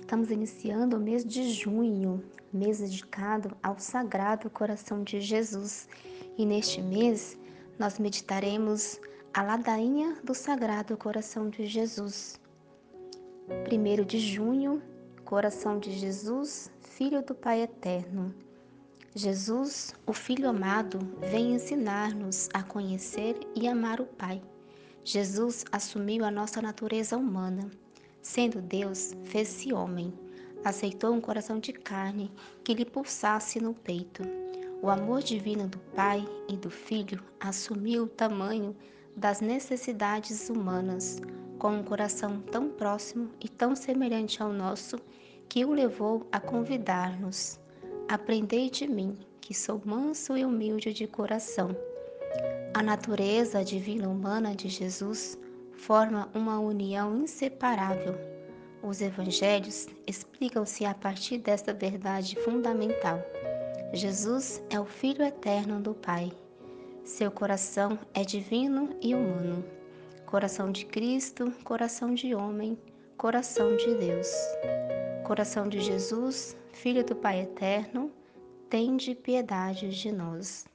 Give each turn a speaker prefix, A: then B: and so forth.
A: Estamos iniciando o mês de junho, mês dedicado ao Sagrado Coração de Jesus. E neste mês nós meditaremos a ladainha do Sagrado Coração de Jesus. Primeiro de junho, Coração de Jesus, Filho do Pai Eterno. Jesus, o Filho amado, vem ensinar-nos a conhecer e amar o Pai. Jesus assumiu a nossa natureza humana Sendo Deus, fez-se homem, aceitou um coração de carne que lhe pulsasse no peito. O amor divino do Pai e do Filho assumiu o tamanho das necessidades humanas, com um coração tão próximo e tão semelhante ao nosso, que o levou a convidar-nos: Aprendei de mim, que sou manso e humilde de coração. A natureza divina humana de Jesus forma uma união inseparável. Os evangelhos explicam-se a partir desta verdade fundamental. Jesus é o Filho eterno do Pai. Seu coração é divino e humano. Coração de Cristo, coração de homem, coração de Deus. Coração de Jesus, Filho do Pai eterno, tende piedade de nós.